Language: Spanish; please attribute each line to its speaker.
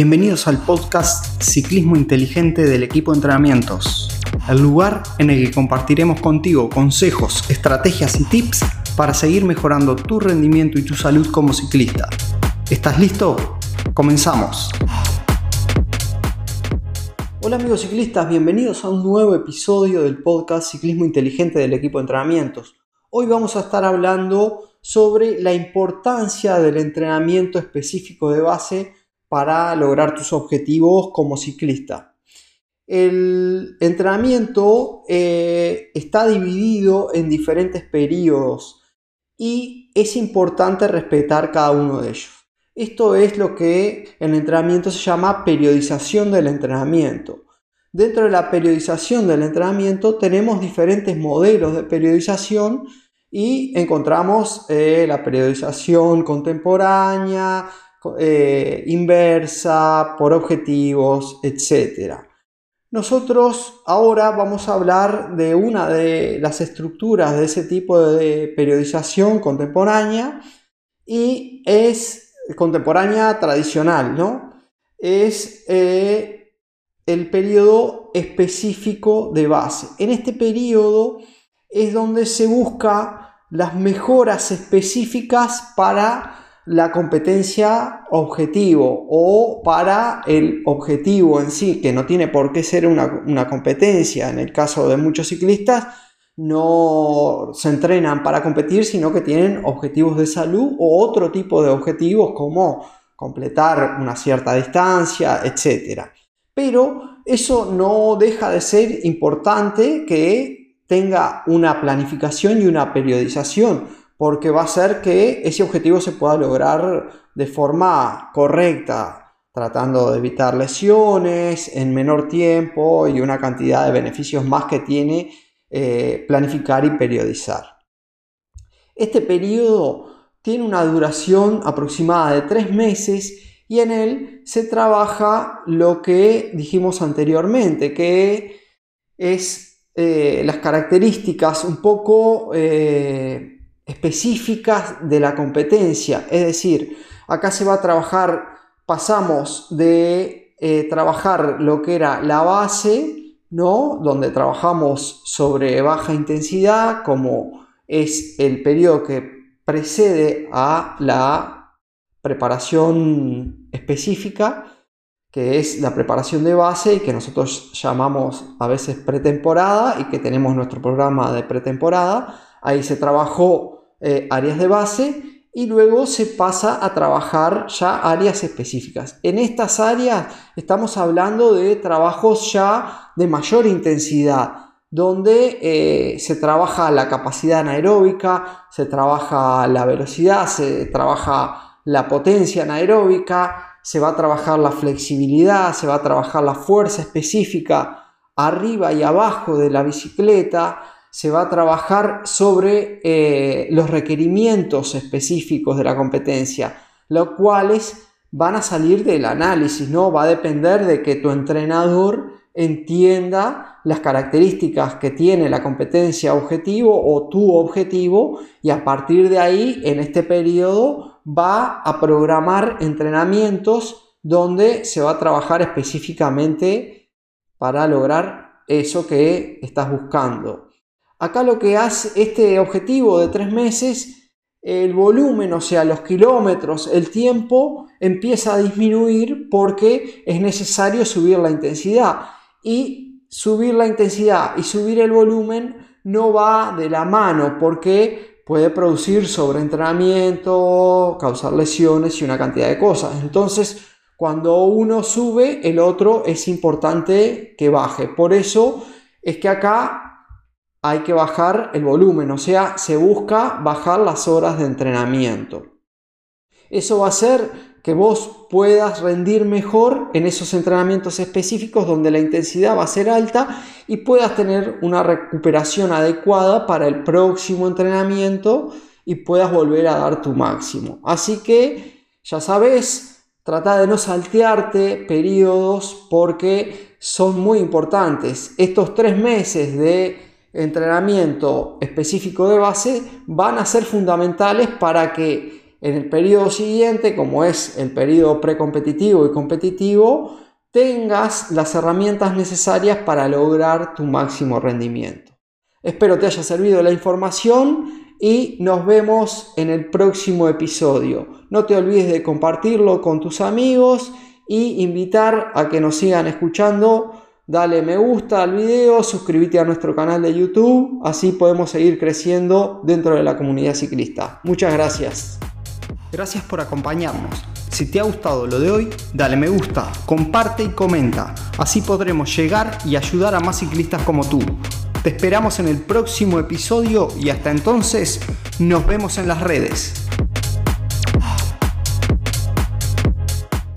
Speaker 1: Bienvenidos al podcast Ciclismo Inteligente del equipo de entrenamientos, el lugar en el que compartiremos contigo consejos, estrategias y tips para seguir mejorando tu rendimiento y tu salud como ciclista. ¿Estás listo? Comenzamos. Hola amigos ciclistas, bienvenidos a un nuevo episodio del podcast Ciclismo Inteligente del equipo de entrenamientos. Hoy vamos a estar hablando sobre la importancia del entrenamiento específico de base para lograr tus objetivos como ciclista. El entrenamiento eh, está dividido en diferentes periodos y es importante respetar cada uno de ellos. Esto es lo que en el entrenamiento se llama periodización del entrenamiento. Dentro de la periodización del entrenamiento tenemos diferentes modelos de periodización y encontramos eh, la periodización contemporánea, eh, inversa, por objetivos, etc. Nosotros ahora vamos a hablar de una de las estructuras de ese tipo de periodización contemporánea y es contemporánea tradicional, ¿no? Es eh, el periodo específico de base. En este periodo es donde se busca las mejoras específicas para la competencia objetivo o para el objetivo en sí, que no tiene por qué ser una, competencia. En el caso de muchos ciclistas, no se entrenan para competir, sino que tienen objetivos de salud o otro tipo de objetivos como completar una cierta distancia, etc. Pero eso no deja de ser importante que tenga una planificación y una periodización porque va a hacer que ese objetivo se pueda lograr de forma correcta, tratando de evitar lesiones en menor tiempo y una cantidad de beneficios más que tiene eh, planificar y periodizar. Este periodo tiene una duración aproximada de tres meses y en él se trabaja lo que dijimos anteriormente, que es eh, las características un poco eh, específicas de la competencia. Es decir, acá se va a trabajar, pasamos de eh, trabajar lo que era la base, ¿no? Donde trabajamos sobre baja intensidad, como es el periodo que precede a la preparación específica, que es la preparación de base y que nosotros llamamos a veces pretemporada y que tenemos nuestro programa de pretemporada. Ahí se trabajó eh, áreas de base y luego se pasa a trabajar ya áreas específicas. En estas áreas estamos hablando de trabajos ya de mayor intensidad, donde eh, se trabaja la capacidad anaeróbica, se trabaja la velocidad, se trabaja la potencia anaeróbica, se va a trabajar la flexibilidad, se va a trabajar la fuerza específica arriba y abajo de la bicicleta, se va a trabajar sobre eh, los requerimientos específicos de la competencia, los cuales van a salir del análisis, ¿no? Va a depender de que tu entrenador entienda las características que tiene la competencia objetivo o tu objetivo y a partir de ahí en este periodo va a programar entrenamientos donde se va a trabajar específicamente para lograr eso que estás buscando. Acá lo que hace este objetivo de tres meses, el volumen, o sea, los kilómetros, el tiempo, empieza a disminuir porque es necesario subir la intensidad. Y subir la intensidad y subir el volumen no va de la mano porque puede producir sobreentrenamiento, causar lesiones y una cantidad de cosas. Entonces, cuando uno sube, el otro es importante que baje. Por eso es que acá hay que bajar el volumen, o sea, se busca bajar las horas de entrenamiento. Eso va a hacer que vos puedas rendir mejor en esos entrenamientos específicos donde la intensidad va a ser alta y puedas tener una recuperación adecuada para el próximo entrenamiento y puedas volver a dar tu máximo. Así que ya sabes, trata de no saltearte periodos porque son muy importantes. Estos tres meses de entrenamiento específico de base van a ser fundamentales para que en el periodo siguiente, como es el periodo precompetitivo y competitivo, tengas las herramientas necesarias para lograr tu máximo rendimiento. Espero te haya servido la información y nos vemos en el próximo episodio. No te olvides de compartirlo con tus amigos y invitar a que nos sigan escuchando. Dale me gusta al video, suscríbete a nuestro canal de YouTube, así podemos seguir creciendo dentro de la comunidad ciclista. Muchas gracias. Gracias por acompañarnos. Si te ha gustado lo de hoy, dale me gusta, comparte y comenta. Así podremos llegar y ayudar a más ciclistas como tú. Te esperamos en el próximo episodio y hasta entonces nos vemos en las redes.